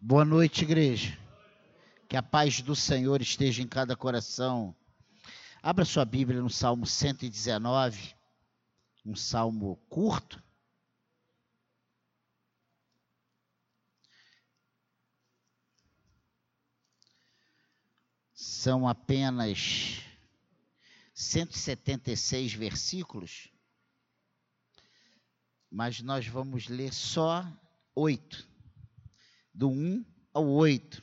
Boa noite, igreja. Que a paz do Senhor esteja em cada coração. Abra sua Bíblia no Salmo 119, um salmo curto. São apenas 176 versículos, mas nós vamos ler só oito do 1 ao 8.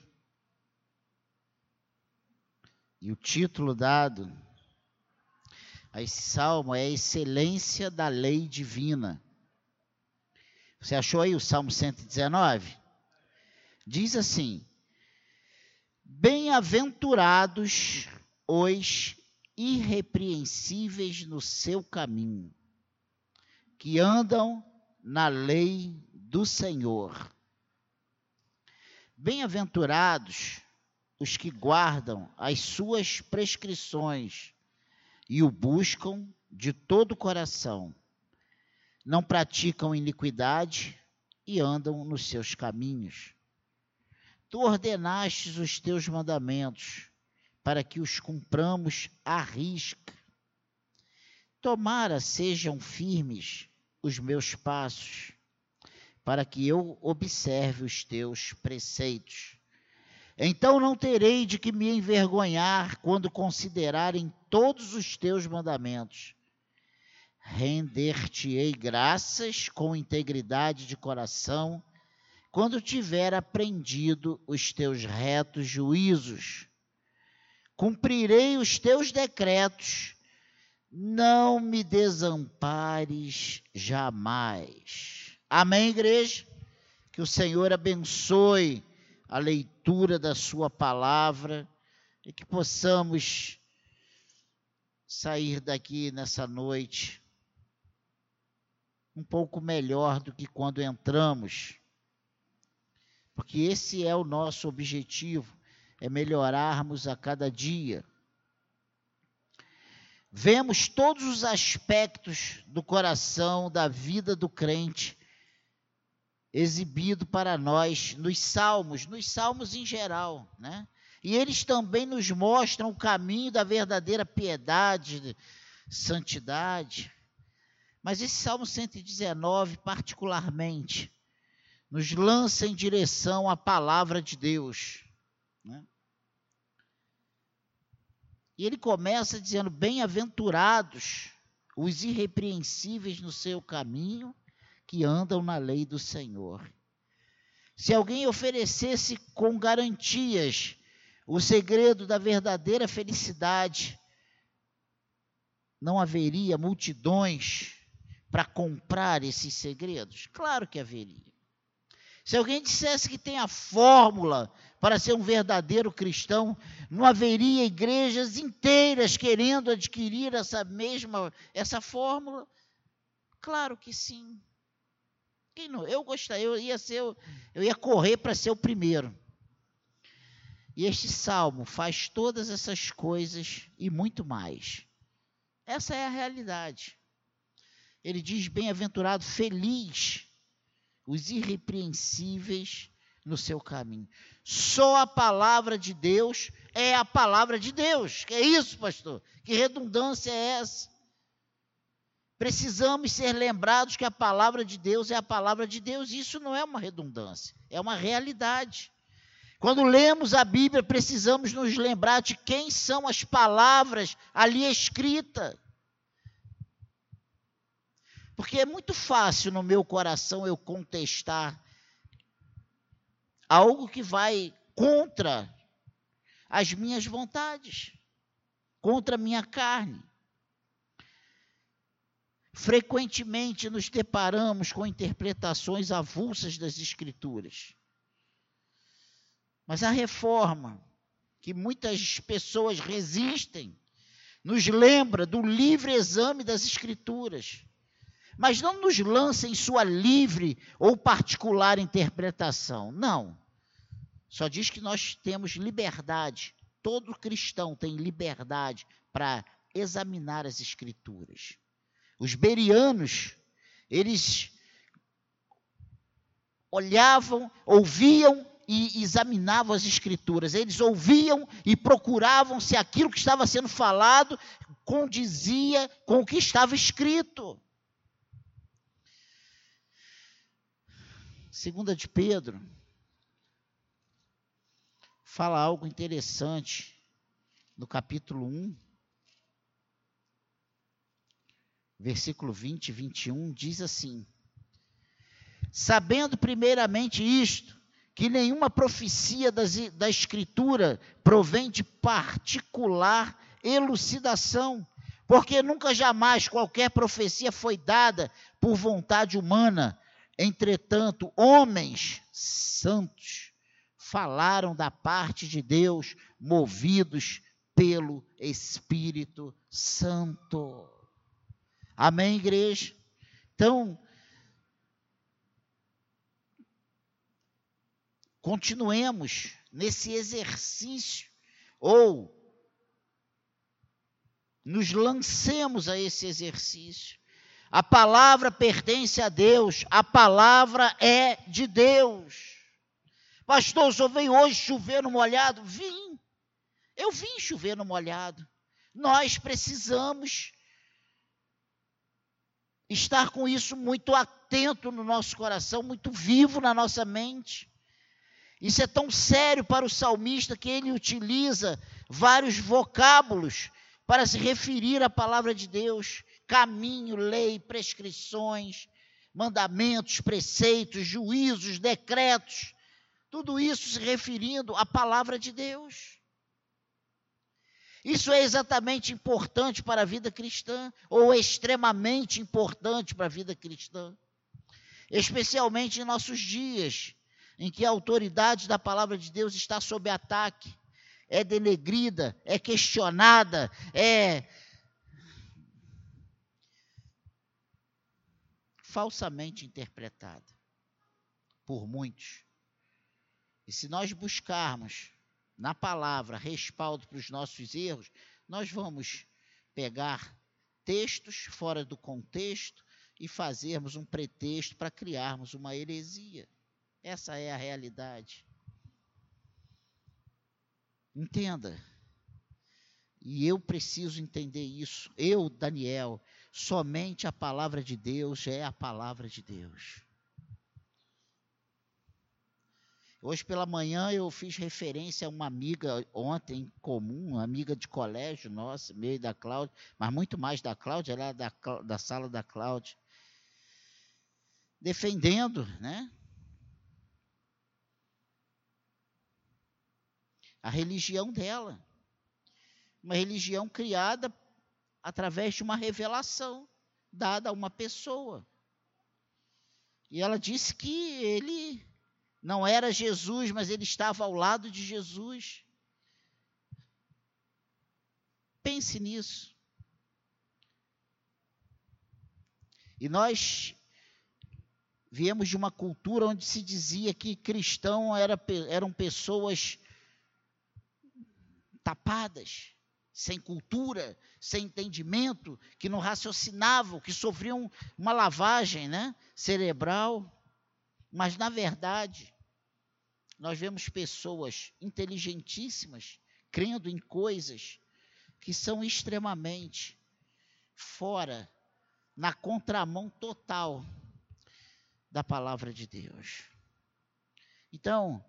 E o título dado a esse salmo é a excelência da lei divina. Você achou aí o Salmo 119? Diz assim: Bem-aventurados os irrepreensíveis no seu caminho, que andam na lei do Senhor. Bem-aventurados os que guardam as suas prescrições e o buscam de todo o coração. Não praticam iniquidade e andam nos seus caminhos. Tu ordenastes os teus mandamentos para que os cumpramos à risca. Tomara sejam firmes os meus passos para que eu observe os teus preceitos. Então não terei de que me envergonhar quando considerarem todos os teus mandamentos. Render-te-ei graças com integridade de coração, quando tiver aprendido os teus retos juízos. Cumprirei os teus decretos, não me desampares jamais. Amém, igreja? Que o Senhor abençoe a leitura da Sua palavra e que possamos sair daqui nessa noite um pouco melhor do que quando entramos. Porque esse é o nosso objetivo, é melhorarmos a cada dia. Vemos todos os aspectos do coração, da vida do crente exibido para nós nos salmos, nos salmos em geral, né? E eles também nos mostram o caminho da verdadeira piedade, santidade. Mas esse Salmo 119, particularmente, nos lança em direção à palavra de Deus. Né? E ele começa dizendo: Bem-aventurados os irrepreensíveis no seu caminho que andam na lei do Senhor. Se alguém oferecesse com garantias o segredo da verdadeira felicidade, não haveria multidões para comprar esses segredos? Claro que haveria. Se alguém dissesse que tem a fórmula para ser um verdadeiro cristão, não haveria igrejas inteiras querendo adquirir essa mesma essa fórmula? Claro que sim. Quem não? Eu gostaria, eu ia ser, eu ia correr para ser o primeiro. E este salmo faz todas essas coisas e muito mais. Essa é a realidade. Ele diz: bem-aventurado, feliz os irrepreensíveis no seu caminho. Só a palavra de Deus é a palavra de Deus. Que é isso, pastor? Que redundância é essa? Precisamos ser lembrados que a palavra de Deus é a palavra de Deus. Isso não é uma redundância, é uma realidade. Quando lemos a Bíblia, precisamos nos lembrar de quem são as palavras ali escritas. Porque é muito fácil no meu coração eu contestar algo que vai contra as minhas vontades, contra a minha carne. Frequentemente nos deparamos com interpretações avulsas das Escrituras. Mas a reforma, que muitas pessoas resistem, nos lembra do livre exame das Escrituras, mas não nos lança em sua livre ou particular interpretação. Não. Só diz que nós temos liberdade, todo cristão tem liberdade para examinar as Escrituras. Os berianos, eles olhavam, ouviam e examinavam as escrituras, eles ouviam e procuravam se aquilo que estava sendo falado condizia com o que estava escrito. Segunda de Pedro fala algo interessante no capítulo 1, versículo 20 e 21, diz assim: Sabendo primeiramente isto, que nenhuma profecia das, da Escritura provém de particular elucidação, porque nunca jamais qualquer profecia foi dada por vontade humana. Entretanto, homens santos falaram da parte de Deus, movidos pelo Espírito Santo. Amém, igreja? Então, continuemos nesse exercício, ou nos lancemos a esse exercício. A palavra pertence a Deus, a palavra é de Deus. Pastor, senhor veio hoje chover no molhado? Vim. Eu vim chover no molhado. Nós precisamos estar com isso muito atento no nosso coração, muito vivo na nossa mente. Isso é tão sério para o salmista que ele utiliza vários vocábulos para se referir à palavra de Deus: caminho, lei, prescrições, mandamentos, preceitos, juízos, decretos. Tudo isso se referindo à palavra de Deus. Isso é exatamente importante para a vida cristã, ou extremamente importante para a vida cristã, especialmente em nossos dias, em que a autoridade da palavra de Deus está sob ataque, é denegrida, é questionada, é falsamente interpretada por muitos. E se nós buscarmos na palavra respaldo para os nossos erros, nós vamos pegar textos fora do contexto e fazermos um pretexto para criarmos uma heresia. Essa é a realidade. Entenda. E eu preciso entender isso. Eu, Daniel, somente a palavra de Deus é a palavra de Deus. Hoje pela manhã eu fiz referência a uma amiga ontem em comum, uma amiga de colégio nossa, meio da Cláudia, mas muito mais da Cláudia, ela é da, da sala da Cláudia, defendendo, né? a religião dela. Uma religião criada através de uma revelação dada a uma pessoa. E ela disse que ele não era Jesus, mas ele estava ao lado de Jesus. Pense nisso. E nós viemos de uma cultura onde se dizia que cristão era, eram pessoas tapadas, sem cultura, sem entendimento, que não raciocinavam, que sofriam uma lavagem né, cerebral. Mas, na verdade, nós vemos pessoas inteligentíssimas crendo em coisas que são extremamente fora, na contramão total da palavra de Deus. Então,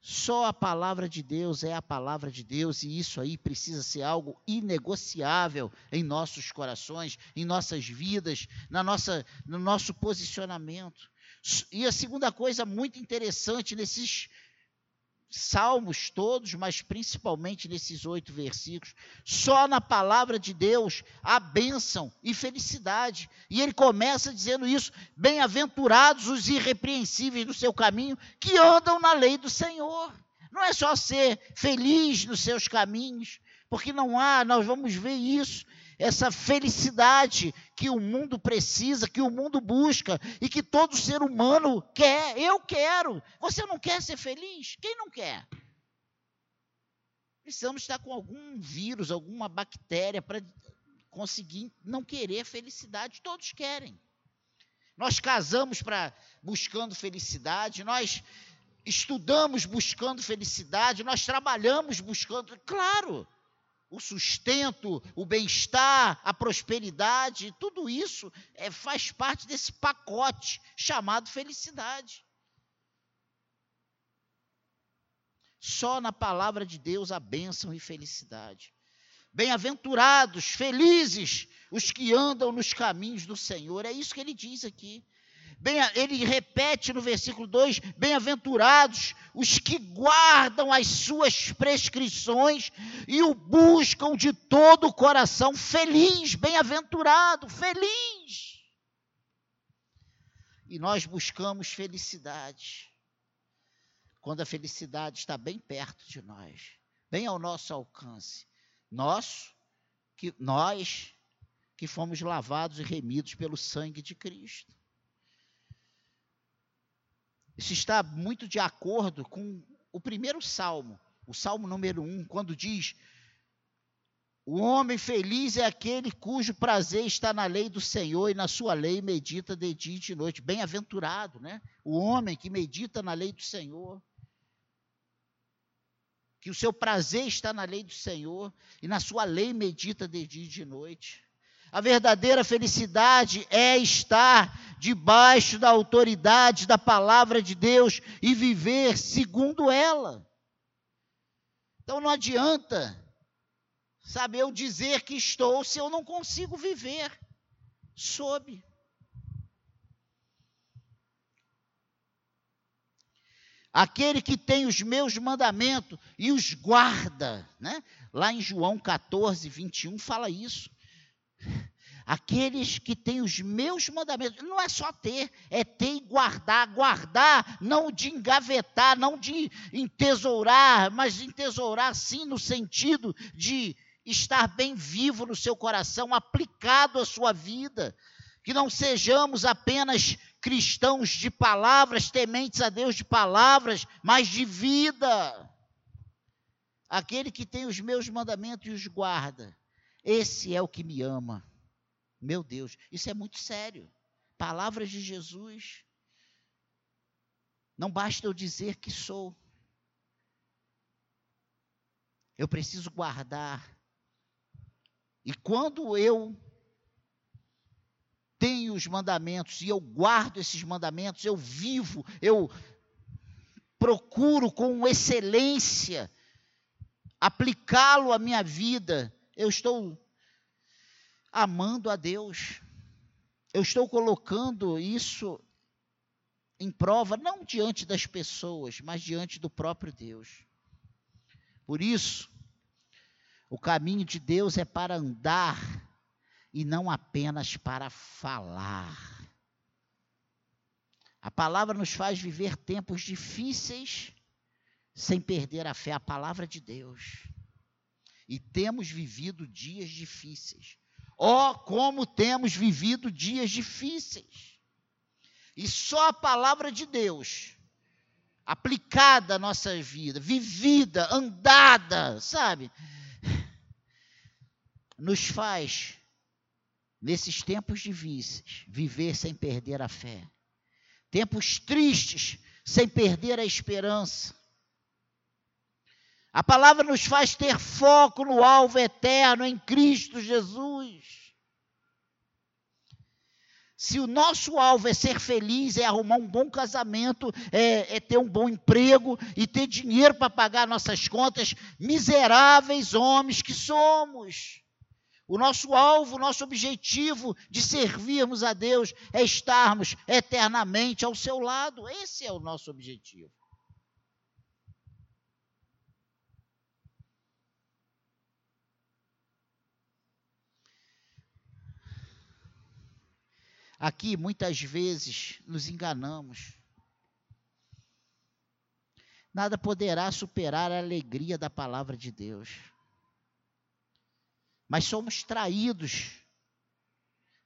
só a palavra de Deus é a palavra de Deus e isso aí precisa ser algo inegociável em nossos corações, em nossas vidas, na nossa, no nosso posicionamento. E a segunda coisa muito interessante nesses salmos todos, mas principalmente nesses oito versículos, só na palavra de Deus há bênção e felicidade. E ele começa dizendo isso: bem-aventurados os irrepreensíveis no seu caminho, que andam na lei do Senhor. Não é só ser feliz nos seus caminhos, porque não há, nós vamos ver isso essa felicidade que o mundo precisa, que o mundo busca e que todo ser humano quer. Eu quero. Você não quer ser feliz? Quem não quer? Precisamos estar com algum vírus, alguma bactéria para conseguir não querer felicidade. Todos querem. Nós casamos para buscando felicidade, nós estudamos buscando felicidade, nós trabalhamos buscando, claro, o sustento, o bem-estar, a prosperidade, tudo isso é, faz parte desse pacote chamado felicidade. Só na palavra de Deus a bênção e felicidade. Bem-aventurados, felizes os que andam nos caminhos do Senhor. É isso que ele diz aqui. Bem, ele repete no versículo 2: Bem-aventurados os que guardam as suas prescrições e o buscam de todo o coração. Feliz, bem-aventurado, feliz. E nós buscamos felicidade. Quando a felicidade está bem perto de nós, bem ao nosso alcance. Nós que, nós que fomos lavados e remidos pelo sangue de Cristo. Isso está muito de acordo com o primeiro salmo, o salmo número um, quando diz: O homem feliz é aquele cujo prazer está na lei do Senhor e na sua lei medita de dia e de noite. Bem-aventurado, né? O homem que medita na lei do Senhor. Que o seu prazer está na lei do Senhor e na sua lei medita de dia e de noite. A verdadeira felicidade é estar debaixo da autoridade da palavra de Deus e viver segundo ela. Então não adianta, sabe, eu dizer que estou se eu não consigo viver sob. Aquele que tem os meus mandamentos e os guarda, né? Lá em João 14, 21 fala isso. Aqueles que têm os meus mandamentos, não é só ter, é ter e guardar. Guardar, não de engavetar, não de entesourar, mas de entesourar sim no sentido de estar bem vivo no seu coração, aplicado à sua vida. Que não sejamos apenas cristãos de palavras, tementes a Deus de palavras, mas de vida. Aquele que tem os meus mandamentos e os guarda, esse é o que me ama. Meu Deus, isso é muito sério. Palavras de Jesus. Não basta eu dizer que sou. Eu preciso guardar. E quando eu tenho os mandamentos e eu guardo esses mandamentos, eu vivo, eu procuro com excelência aplicá-lo à minha vida, eu estou amando a Deus. Eu estou colocando isso em prova, não diante das pessoas, mas diante do próprio Deus. Por isso, o caminho de Deus é para andar e não apenas para falar. A palavra nos faz viver tempos difíceis sem perder a fé, a palavra de Deus. E temos vivido dias difíceis. Oh, como temos vivido dias difíceis. E só a palavra de Deus, aplicada à nossa vida, vivida, andada, sabe, nos faz, nesses tempos difíceis, viver sem perder a fé. Tempos tristes, sem perder a esperança. A palavra nos faz ter foco no alvo eterno em Cristo Jesus. Se o nosso alvo é ser feliz, é arrumar um bom casamento, é, é ter um bom emprego e ter dinheiro para pagar nossas contas, miseráveis homens que somos. O nosso alvo, o nosso objetivo de servirmos a Deus é estarmos eternamente ao seu lado. Esse é o nosso objetivo. Aqui, muitas vezes, nos enganamos. Nada poderá superar a alegria da palavra de Deus. Mas somos traídos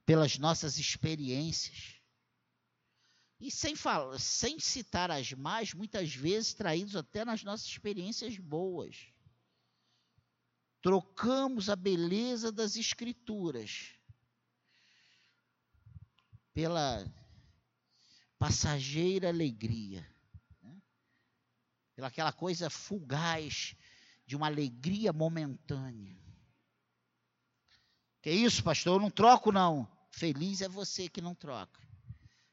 pelas nossas experiências. E sem, falar, sem citar as mais, muitas vezes traídos até nas nossas experiências boas. Trocamos a beleza das Escrituras pela passageira alegria né? pelaquela coisa fugaz de uma alegria momentânea. Que isso, pastor? Eu não troco, não. Feliz é você que não troca.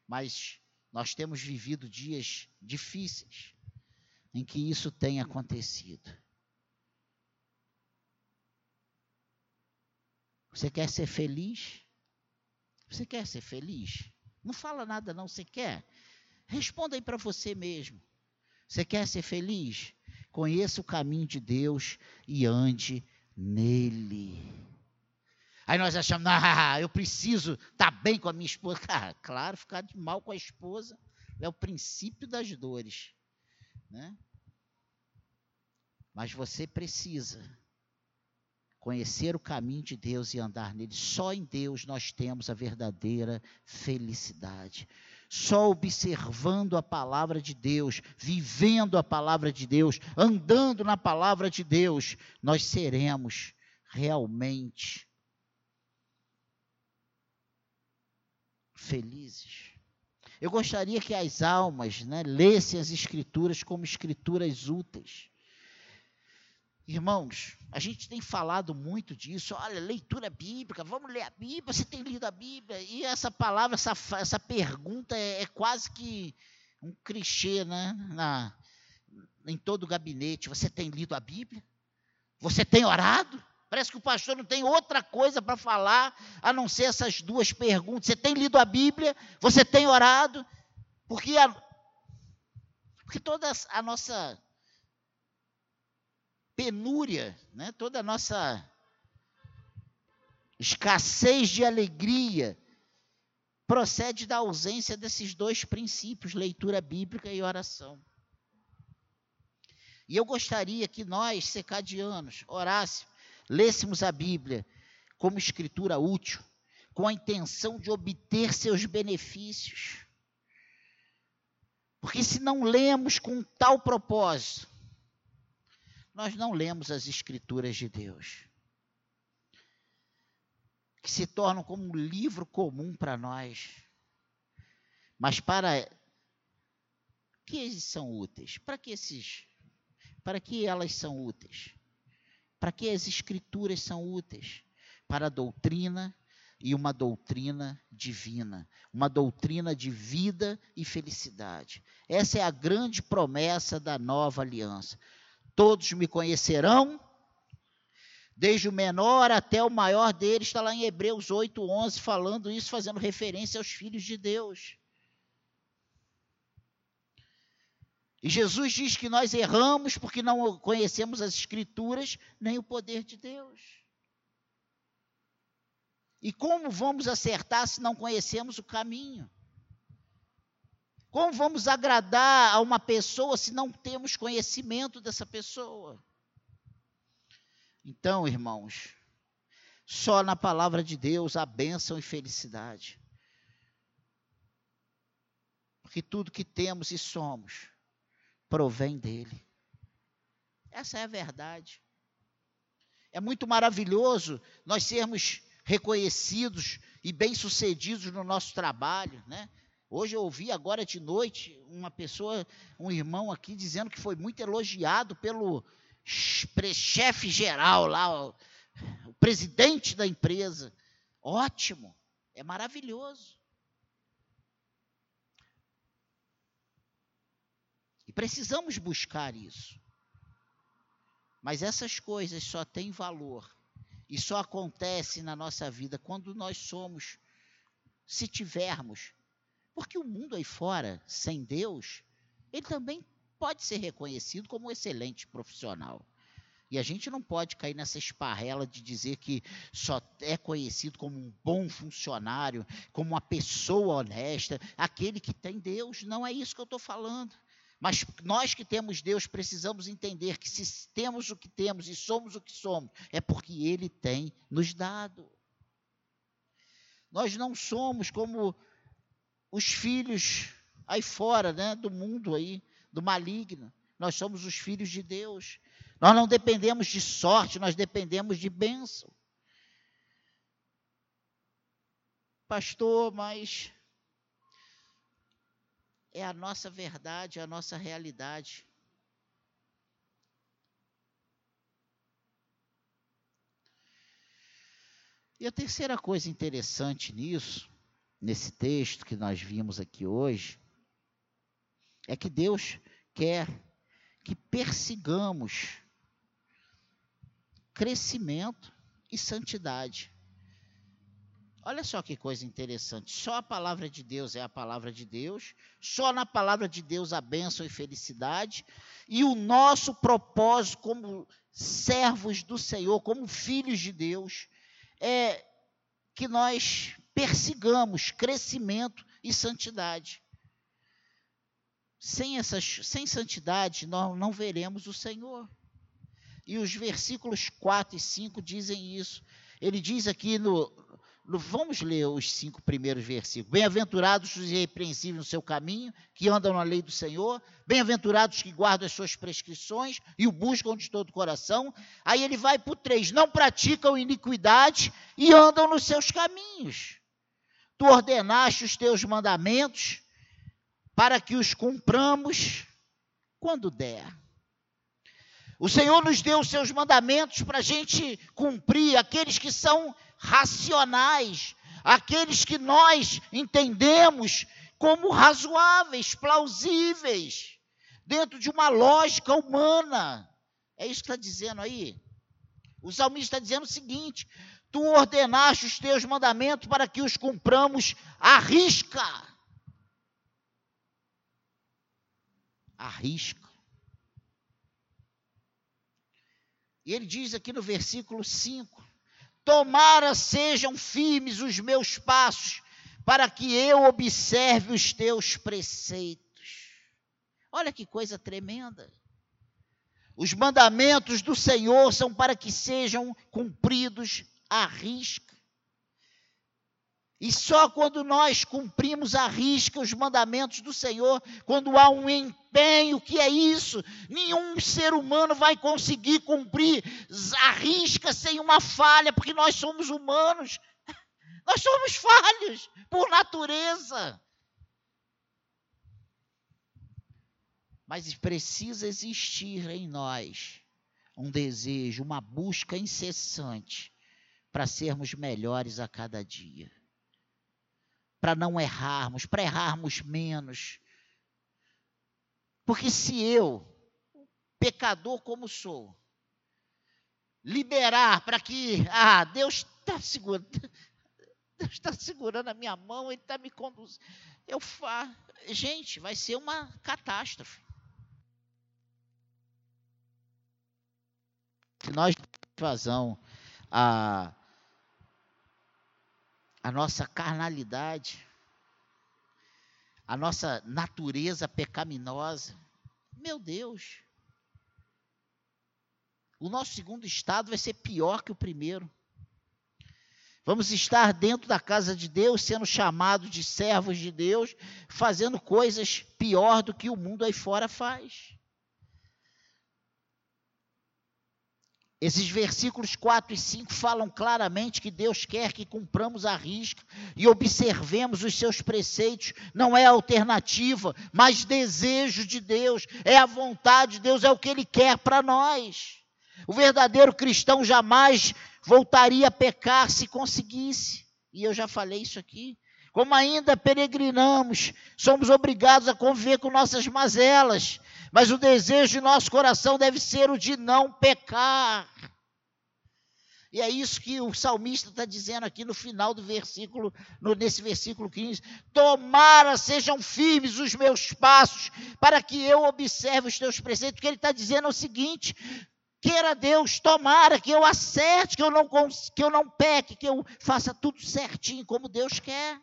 Mas nós temos vivido dias difíceis em que isso tem acontecido. Você quer ser feliz? Você quer ser feliz? Não fala nada, não. Você quer? Responda aí para você mesmo. Você quer ser feliz? Conheça o caminho de Deus e ande nele. Aí nós achamos, ah, eu preciso estar tá bem com a minha esposa. Cara, claro, ficar de mal com a esposa é o princípio das dores. Né? Mas você precisa conhecer o caminho de Deus e andar nele. Só em Deus nós temos a verdadeira felicidade. Só observando a palavra de Deus, vivendo a palavra de Deus, andando na palavra de Deus, nós seremos realmente felizes. Eu gostaria que as almas né, lessem as Escrituras como escrituras úteis. Irmãos, a gente tem falado muito disso. Olha, leitura bíblica, vamos ler a Bíblia. Você tem lido a Bíblia? E essa palavra, essa, essa pergunta é, é quase que um clichê, né? Na, em todo o gabinete. Você tem lido a Bíblia? Você tem orado? Parece que o pastor não tem outra coisa para falar a não ser essas duas perguntas. Você tem lido a Bíblia? Você tem orado? Porque, a, porque toda a nossa penúria, né? toda a nossa escassez de alegria procede da ausência desses dois princípios, leitura bíblica e oração. E eu gostaria que nós, secadianos, orássemos, lêssemos a Bíblia como escritura útil, com a intenção de obter seus benefícios. Porque se não lemos com tal propósito, nós não lemos as Escrituras de Deus, que se tornam como um livro comum para nós. Mas para que eles são úteis? Para que esses para que elas são úteis? Para que as escrituras são úteis? Para a doutrina e uma doutrina divina, uma doutrina de vida e felicidade. Essa é a grande promessa da nova aliança todos me conhecerão, desde o menor até o maior deles, está lá em Hebreus 8, 11, falando isso, fazendo referência aos filhos de Deus. E Jesus diz que nós erramos porque não conhecemos as Escrituras nem o poder de Deus. E como vamos acertar se não conhecemos o caminho? Como vamos agradar a uma pessoa se não temos conhecimento dessa pessoa? Então, irmãos, só na palavra de Deus há bênção e felicidade. Porque tudo que temos e somos provém dele. Essa é a verdade. É muito maravilhoso nós sermos reconhecidos e bem-sucedidos no nosso trabalho, né? Hoje eu ouvi agora de noite uma pessoa, um irmão aqui, dizendo que foi muito elogiado pelo chefe geral lá, o, o presidente da empresa. Ótimo, é maravilhoso. E precisamos buscar isso. Mas essas coisas só têm valor e só acontecem na nossa vida quando nós somos, se tivermos porque o mundo aí fora, sem Deus, ele também pode ser reconhecido como um excelente profissional. E a gente não pode cair nessa esparrela de dizer que só é conhecido como um bom funcionário, como uma pessoa honesta, aquele que tem Deus. Não é isso que eu estou falando. Mas nós que temos Deus precisamos entender que se temos o que temos e somos o que somos, é porque Ele tem nos dado. Nós não somos como os filhos aí fora, né, do mundo aí, do maligno. Nós somos os filhos de Deus. Nós não dependemos de sorte, nós dependemos de bênção. Pastor, mas é a nossa verdade, é a nossa realidade. E a terceira coisa interessante nisso nesse texto que nós vimos aqui hoje, é que Deus quer que persigamos crescimento e santidade. Olha só que coisa interessante. Só a palavra de Deus é a palavra de Deus. Só na palavra de Deus há bênção e felicidade. E o nosso propósito como servos do Senhor, como filhos de Deus, é que nós persigamos crescimento e santidade. Sem, essas, sem santidade, nós não veremos o Senhor. E os versículos 4 e 5 dizem isso. Ele diz aqui no, Vamos ler os cinco primeiros versículos. Bem-aventurados os irrepreensíveis no seu caminho, que andam na lei do Senhor. Bem-aventurados que guardam as suas prescrições e o buscam de todo o coração. Aí ele vai para o três: não praticam iniquidade e andam nos seus caminhos. Tu ordenaste os teus mandamentos para que os cumpramos quando der. O Senhor nos deu os seus mandamentos para a gente cumprir, aqueles que são racionais, aqueles que nós entendemos como razoáveis, plausíveis, dentro de uma lógica humana. É isso que está dizendo aí. O salmista está dizendo o seguinte: Tu ordenaste os teus mandamentos para que os cumpramos à risca. À risca. E ele diz aqui no versículo 5: Tomara sejam firmes os meus passos, para que eu observe os teus preceitos. Olha que coisa tremenda. Os mandamentos do Senhor são para que sejam cumpridos à risca. E só quando nós cumprimos à risca os mandamentos do Senhor, quando há um empenho, que é isso, nenhum ser humano vai conseguir cumprir à risca sem uma falha, porque nós somos humanos, nós somos falhos por natureza. Mas precisa existir em nós um desejo, uma busca incessante para sermos melhores a cada dia para não errarmos, para errarmos menos. Porque se eu, pecador como sou, liberar para que, ah, Deus está segurando, Deus está segurando a minha mão, Ele está me conduzindo. Eu fa... Gente, vai ser uma catástrofe. Se nós vazão a a nossa carnalidade, a nossa natureza pecaminosa. Meu Deus. O nosso segundo estado vai ser pior que o primeiro. Vamos estar dentro da casa de Deus, sendo chamados de servos de Deus, fazendo coisas pior do que o mundo aí fora faz. Esses versículos 4 e 5 falam claramente que Deus quer que cumpramos a risca e observemos os seus preceitos. Não é alternativa, mas desejo de Deus, é a vontade de Deus, é o que Ele quer para nós. O verdadeiro cristão jamais voltaria a pecar se conseguisse. E eu já falei isso aqui. Como ainda peregrinamos, somos obrigados a conviver com nossas mazelas, mas o desejo de nosso coração deve ser o de não pecar. E é isso que o salmista está dizendo aqui no final do versículo, no, nesse versículo 15: Tomara sejam firmes os meus passos, para que eu observe os teus preceitos. O que ele está dizendo é o seguinte: queira Deus, tomara que eu acerte, que eu não, que eu não peque, que eu faça tudo certinho como Deus quer.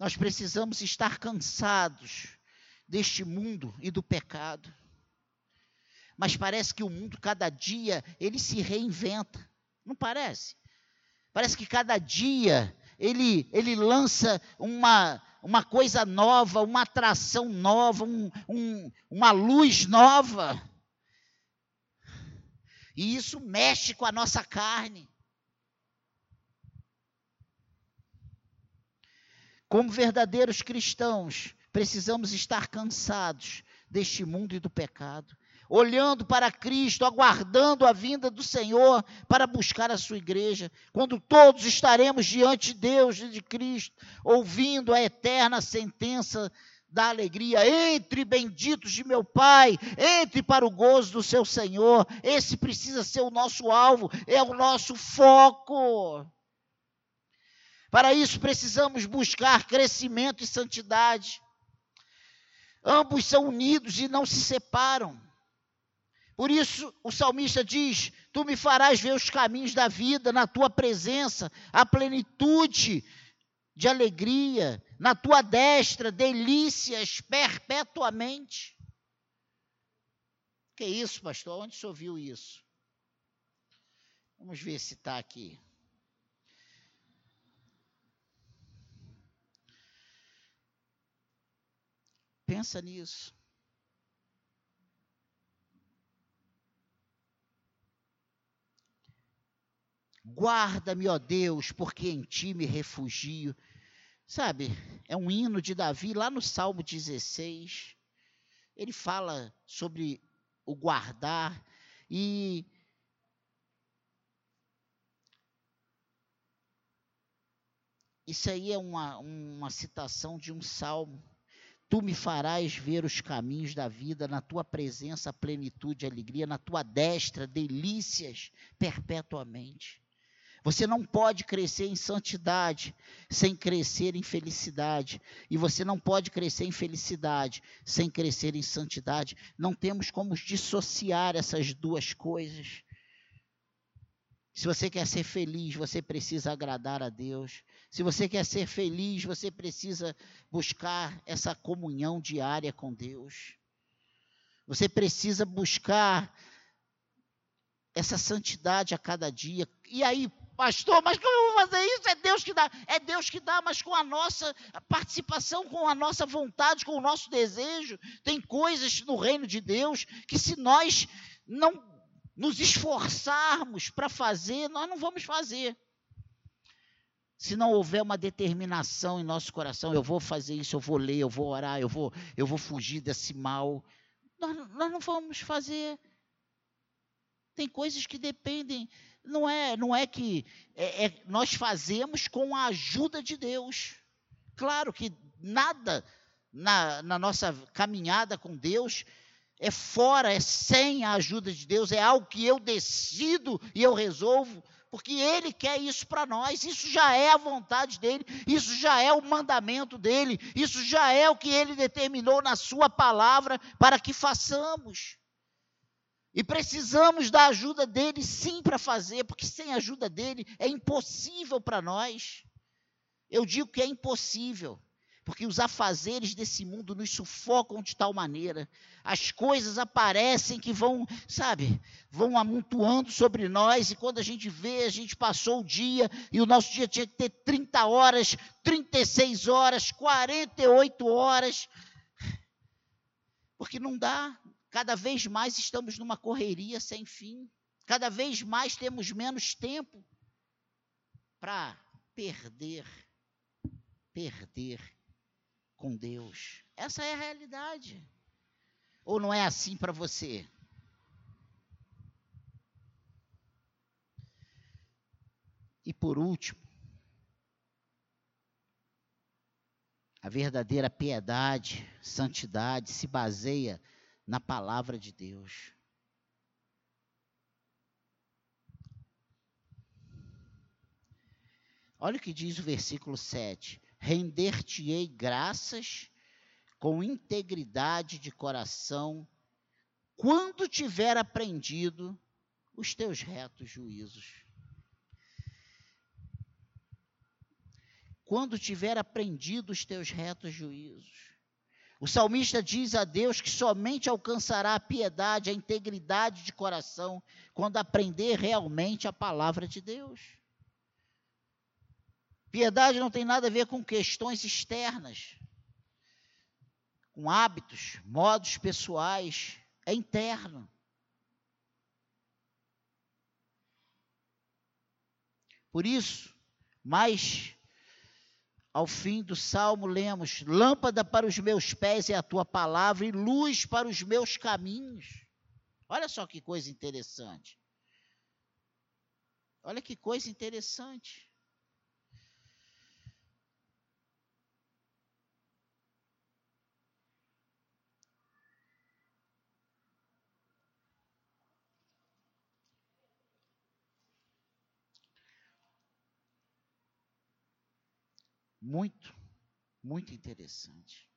Nós precisamos estar cansados deste mundo e do pecado. Mas parece que o mundo, cada dia, ele se reinventa. Não parece? Parece que cada dia ele, ele lança uma, uma coisa nova, uma atração nova, um, um, uma luz nova. E isso mexe com a nossa carne. Como verdadeiros cristãos, precisamos estar cansados deste mundo e do pecado. olhando para Cristo, aguardando a vinda do Senhor para buscar a sua igreja, quando todos estaremos diante de Deus e de Cristo, ouvindo a eterna sentença da alegria. Entre, benditos de meu Pai, entre para o gozo do seu Senhor. Esse precisa ser o nosso alvo, é o nosso foco. Para isso precisamos buscar crescimento e santidade. Ambos são unidos e não se separam. Por isso o salmista diz: Tu me farás ver os caminhos da vida, na tua presença, a plenitude de alegria, na tua destra, delícias perpetuamente. Que isso, pastor? Onde você ouviu isso? Vamos ver se está aqui. Pensa nisso. Guarda-me, ó Deus, porque em ti me refugio. Sabe, é um hino de Davi lá no Salmo 16. Ele fala sobre o guardar e isso aí é uma, uma citação de um salmo. Tu me farás ver os caminhos da vida, na tua presença, plenitude e alegria, na tua destra, delícias perpetuamente. Você não pode crescer em santidade sem crescer em felicidade. E você não pode crescer em felicidade sem crescer em santidade. Não temos como dissociar essas duas coisas. Se você quer ser feliz, você precisa agradar a Deus. Se você quer ser feliz, você precisa buscar essa comunhão diária com Deus. Você precisa buscar essa santidade a cada dia. E aí, pastor, mas como eu vou fazer isso? É Deus que dá. É Deus que dá, mas com a nossa participação, com a nossa vontade, com o nosso desejo. Tem coisas no reino de Deus que se nós não nos esforçarmos para fazer, nós não vamos fazer se não houver uma determinação em nosso coração, eu vou fazer isso, eu vou ler, eu vou orar, eu vou, eu vou fugir desse mal, nós, nós não vamos fazer. Tem coisas que dependem, não é, não é que é, é, nós fazemos com a ajuda de Deus. Claro que nada na, na nossa caminhada com Deus é fora, é sem a ajuda de Deus, é algo que eu decido e eu resolvo porque Ele quer isso para nós, isso já é a vontade dele, isso já é o mandamento dele, isso já é o que Ele determinou na Sua palavra para que façamos. E precisamos da ajuda dele sim para fazer, porque sem a ajuda dele é impossível para nós. Eu digo que é impossível porque os afazeres desse mundo nos sufocam de tal maneira, as coisas aparecem que vão, sabe, vão amontoando sobre nós, e quando a gente vê, a gente passou o dia, e o nosso dia tinha que ter 30 horas, 36 horas, 48 horas, porque não dá, cada vez mais estamos numa correria sem fim, cada vez mais temos menos tempo para perder, perder com Deus. Essa é a realidade. Ou não é assim para você? E por último, a verdadeira piedade, santidade se baseia na palavra de Deus. Olha o que diz o versículo 7 render-te-ei graças com integridade de coração, quando tiver aprendido os teus retos juízos. Quando tiver aprendido os teus retos juízos. O salmista diz a Deus que somente alcançará a piedade, a integridade de coração, quando aprender realmente a palavra de Deus. Piedade não tem nada a ver com questões externas, com hábitos, modos pessoais, é interno. Por isso, mais ao fim do salmo lemos: Lâmpada para os meus pés é a tua palavra e luz para os meus caminhos. Olha só que coisa interessante. Olha que coisa interessante. Muito, muito interessante.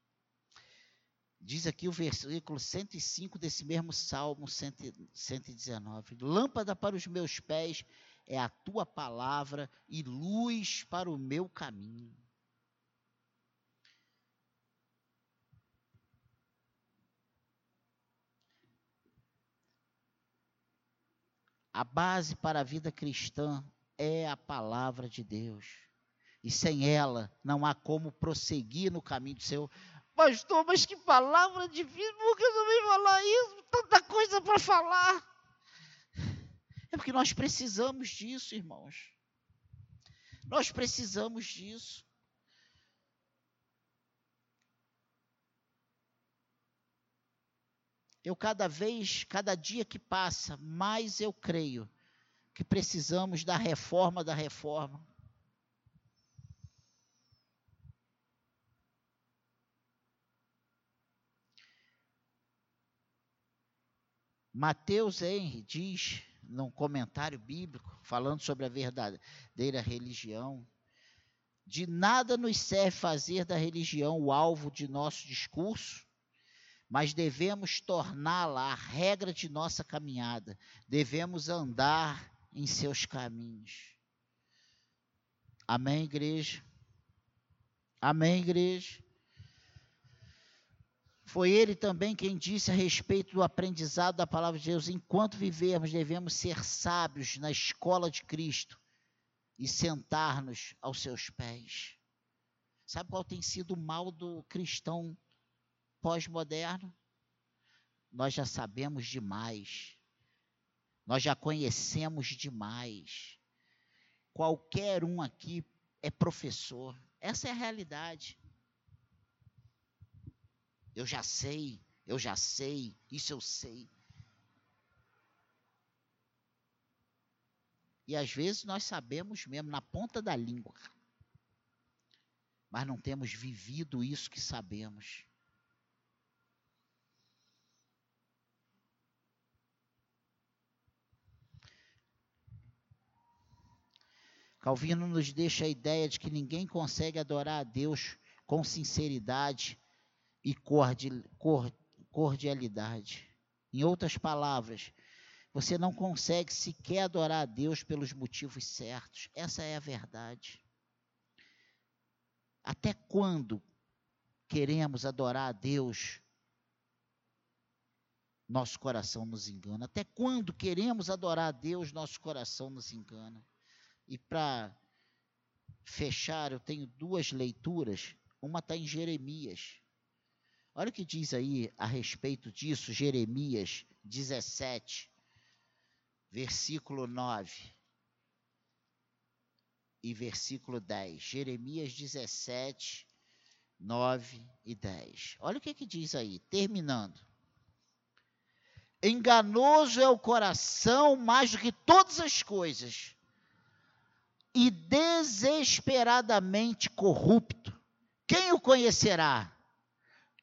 Diz aqui o versículo 105 desse mesmo Salmo 119: Lâmpada para os meus pés é a tua palavra e luz para o meu caminho. A base para a vida cristã é a palavra de Deus. E sem ela não há como prosseguir no caminho do Senhor. Pastor, mas que palavra difícil, por que eu não vim falar isso? Tanta coisa para falar. É porque nós precisamos disso, irmãos. Nós precisamos disso. Eu cada vez, cada dia que passa, mais eu creio que precisamos da reforma da reforma. Mateus Henry diz, num comentário bíblico, falando sobre a verdadeira religião, de nada nos serve fazer da religião o alvo de nosso discurso, mas devemos torná-la a regra de nossa caminhada, devemos andar em seus caminhos. Amém, igreja? Amém, igreja? Foi ele também quem disse a respeito do aprendizado da palavra de Deus: enquanto vivermos, devemos ser sábios na escola de Cristo e sentar-nos aos seus pés. Sabe qual tem sido o mal do cristão pós-moderno? Nós já sabemos demais. Nós já conhecemos demais. Qualquer um aqui é professor. Essa é a realidade. Eu já sei, eu já sei, isso eu sei. E às vezes nós sabemos mesmo na ponta da língua, mas não temos vivido isso que sabemos. Calvino nos deixa a ideia de que ninguém consegue adorar a Deus com sinceridade e cordialidade. Em outras palavras, você não consegue sequer adorar a Deus pelos motivos certos. Essa é a verdade. Até quando queremos adorar a Deus? Nosso coração nos engana. Até quando queremos adorar a Deus? Nosso coração nos engana. E para fechar, eu tenho duas leituras. Uma está em Jeremias. Olha o que diz aí a respeito disso, Jeremias 17, versículo 9 e versículo 10. Jeremias 17, 9 e 10. Olha o que, que diz aí, terminando. Enganoso é o coração mais do que todas as coisas, e desesperadamente corrupto. Quem o conhecerá?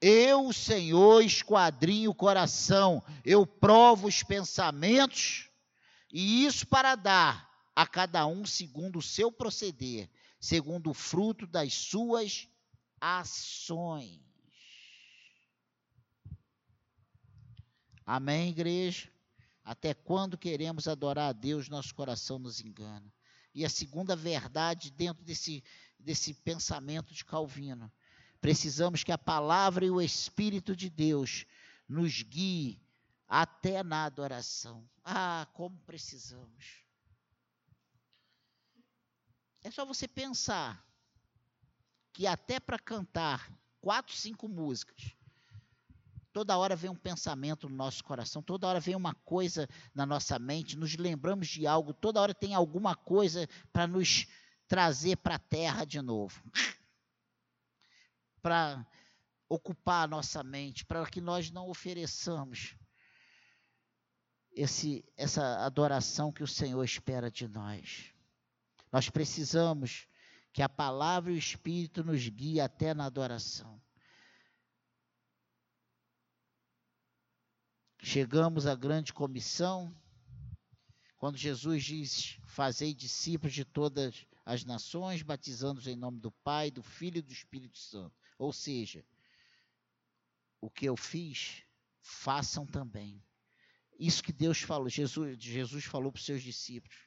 Eu, Senhor, esquadrinho o coração, eu provo os pensamentos, e isso para dar a cada um segundo o seu proceder, segundo o fruto das suas ações. Amém, igreja? Até quando queremos adorar a Deus, nosso coração nos engana. E a segunda verdade dentro desse, desse pensamento de Calvino Precisamos que a palavra e o Espírito de Deus nos guie até na adoração. Ah, como precisamos. É só você pensar que até para cantar quatro, cinco músicas, toda hora vem um pensamento no nosso coração, toda hora vem uma coisa na nossa mente, nos lembramos de algo, toda hora tem alguma coisa para nos trazer para a terra de novo para ocupar a nossa mente, para que nós não ofereçamos esse, essa adoração que o Senhor espera de nós. Nós precisamos que a palavra e o Espírito nos guie até na adoração. Chegamos à grande comissão, quando Jesus diz: Fazei discípulos de todas as nações, batizando-os em nome do Pai, do Filho e do Espírito Santo. Ou seja, o que eu fiz, façam também. Isso que Deus falou, Jesus, Jesus falou para os seus discípulos.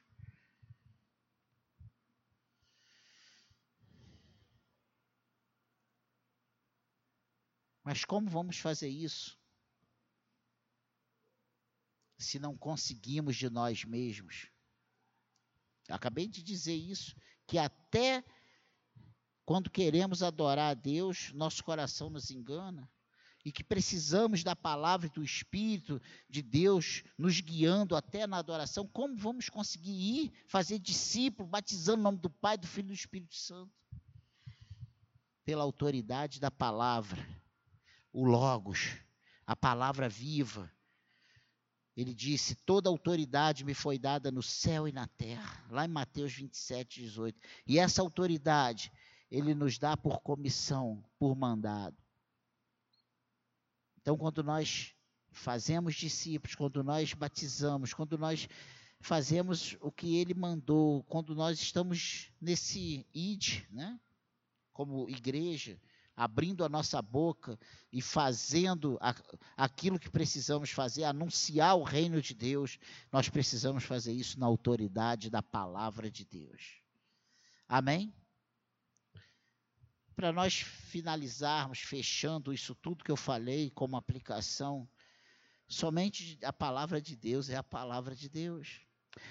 Mas como vamos fazer isso? Se não conseguimos de nós mesmos. Acabei de dizer isso, que até quando queremos adorar a Deus, nosso coração nos engana e que precisamos da palavra e do Espírito de Deus nos guiando até na adoração, como vamos conseguir ir fazer discípulo, batizando o nome do Pai, do Filho e do Espírito Santo? Pela autoridade da palavra, o Logos, a palavra viva. Ele disse: Toda autoridade me foi dada no céu e na terra, lá em Mateus 27, 18. E essa autoridade ele nos dá por comissão, por mandado. Então, quando nós fazemos discípulos, quando nós batizamos, quando nós fazemos o que ele mandou, quando nós estamos nesse id, né? Como igreja, abrindo a nossa boca e fazendo aquilo que precisamos fazer, anunciar o reino de Deus, nós precisamos fazer isso na autoridade da palavra de Deus. Amém? Para nós finalizarmos, fechando isso tudo que eu falei como aplicação, somente a palavra de Deus é a palavra de Deus.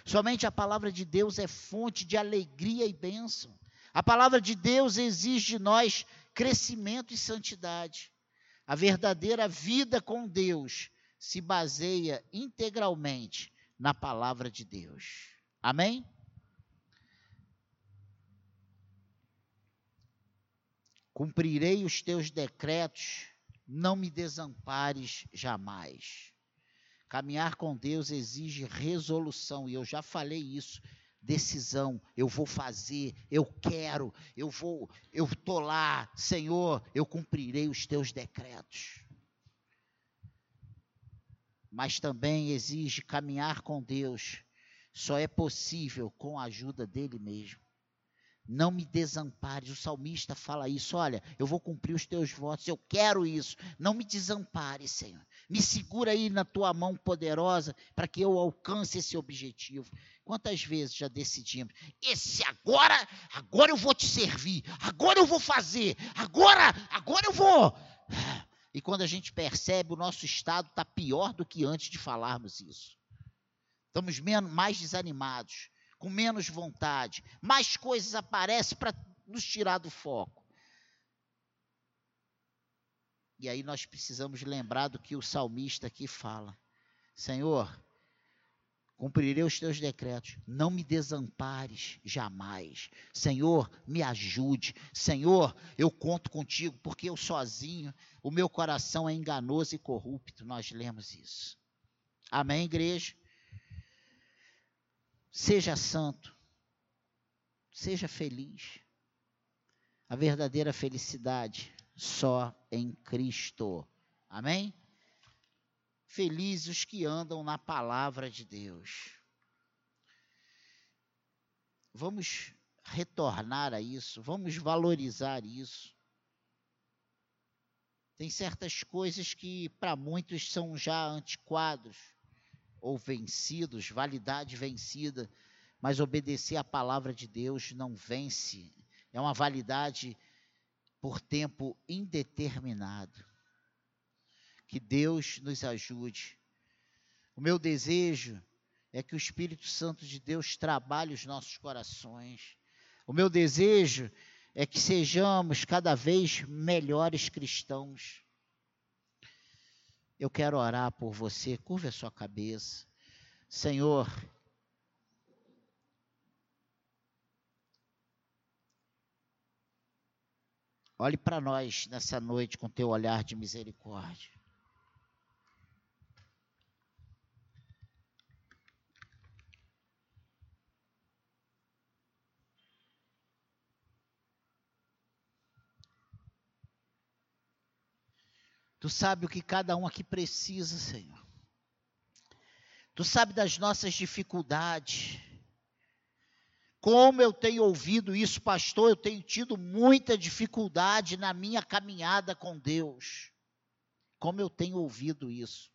Somente a palavra de Deus é fonte de alegria e bênção. A palavra de Deus exige de nós crescimento e santidade. A verdadeira vida com Deus se baseia integralmente na palavra de Deus. Amém? Cumprirei os teus decretos, não me desampares jamais. Caminhar com Deus exige resolução, e eu já falei isso, decisão, eu vou fazer, eu quero, eu vou, eu estou lá, Senhor, eu cumprirei os teus decretos. Mas também exige caminhar com Deus, só é possível com a ajuda dele mesmo. Não me desampares. O salmista fala isso. Olha, eu vou cumprir os teus votos. Eu quero isso. Não me desampares, Senhor. Me segura aí na tua mão poderosa para que eu alcance esse objetivo. Quantas vezes já decidimos? Esse agora, agora eu vou te servir. Agora eu vou fazer. Agora, agora eu vou. E quando a gente percebe, o nosso estado está pior do que antes de falarmos isso. Estamos menos, mais desanimados com menos vontade, mais coisas aparecem para nos tirar do foco. E aí nós precisamos lembrar do que o salmista aqui fala: Senhor, cumprirei os teus decretos, não me desampares jamais. Senhor, me ajude. Senhor, eu conto contigo, porque eu sozinho, o meu coração é enganoso e corrupto. Nós lemos isso. Amém, igreja? Seja santo. Seja feliz. A verdadeira felicidade só em Cristo. Amém? Felizes os que andam na palavra de Deus. Vamos retornar a isso, vamos valorizar isso. Tem certas coisas que para muitos são já antiquados ou vencidos, validade vencida, mas obedecer à palavra de Deus não vence. É uma validade por tempo indeterminado. Que Deus nos ajude. O meu desejo é que o Espírito Santo de Deus trabalhe os nossos corações. O meu desejo é que sejamos cada vez melhores cristãos. Eu quero orar por você. Curva a sua cabeça. Senhor, olhe para nós nessa noite com teu olhar de misericórdia. Tu sabe o que cada um aqui precisa, Senhor. Tu sabe das nossas dificuldades. Como eu tenho ouvido isso, pastor, eu tenho tido muita dificuldade na minha caminhada com Deus. Como eu tenho ouvido isso.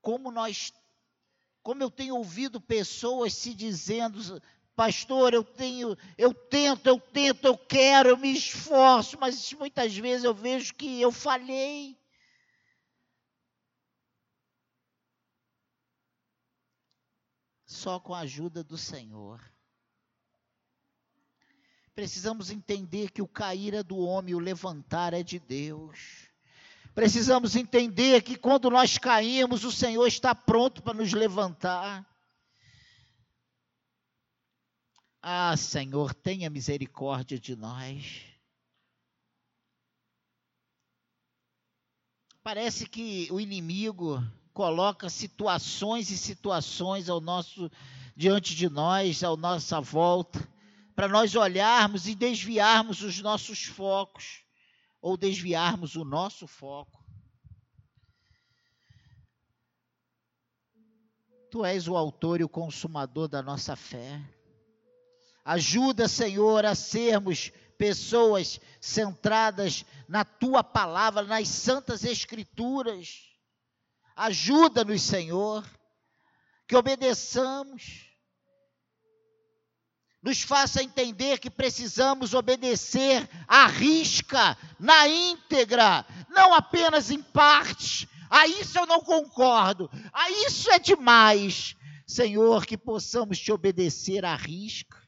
Como nós como eu tenho ouvido pessoas se dizendo, pastor, eu tenho, eu tento, eu tento, eu quero, eu me esforço, mas muitas vezes eu vejo que eu falhei. Só com a ajuda do Senhor. Precisamos entender que o cair é do homem, o levantar é de Deus. Precisamos entender que quando nós caímos, o Senhor está pronto para nos levantar. Ah, Senhor, tenha misericórdia de nós. Parece que o inimigo coloca situações e situações ao nosso diante de nós, à nossa volta, para nós olharmos e desviarmos os nossos focos ou desviarmos o nosso foco. Tu és o autor e o consumador da nossa fé. Ajuda, Senhor, a sermos pessoas centradas na tua palavra, nas santas escrituras. Ajuda-nos, Senhor, que obedeçamos nos faça entender que precisamos obedecer à risca, na íntegra, não apenas em partes. A isso eu não concordo, a isso é demais. Senhor, que possamos te obedecer à risca.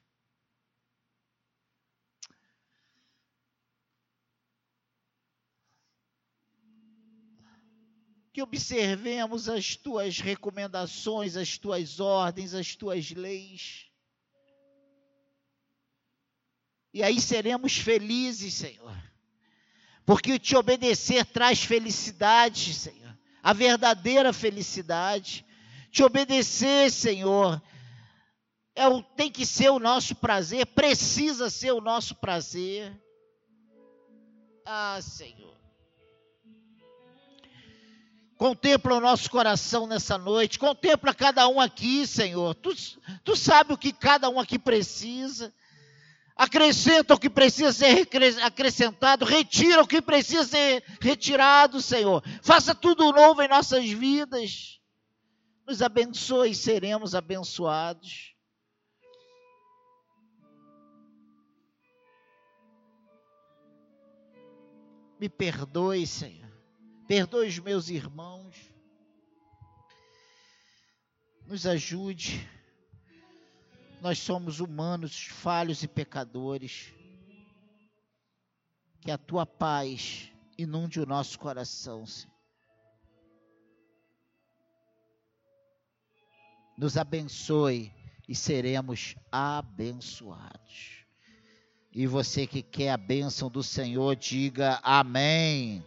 Que observemos as tuas recomendações, as tuas ordens, as tuas leis e aí seremos felizes, Senhor. Porque te obedecer traz felicidade, Senhor. A verdadeira felicidade. Te obedecer, Senhor, é o, tem que ser o nosso prazer, precisa ser o nosso prazer. Ah, Senhor. Contempla o nosso coração nessa noite, contempla cada um aqui, Senhor. Tu, tu sabe o que cada um aqui precisa. Acrescenta o que precisa ser acrescentado, retira o que precisa ser retirado, Senhor. Faça tudo novo em nossas vidas. Nos abençoe e seremos abençoados. Me perdoe, Senhor. Perdoe os meus irmãos. Nos ajude nós somos humanos, falhos e pecadores. Que a tua paz inunde o nosso coração, Senhor. Nos abençoe e seremos abençoados. E você que quer a bênção do Senhor, diga amém.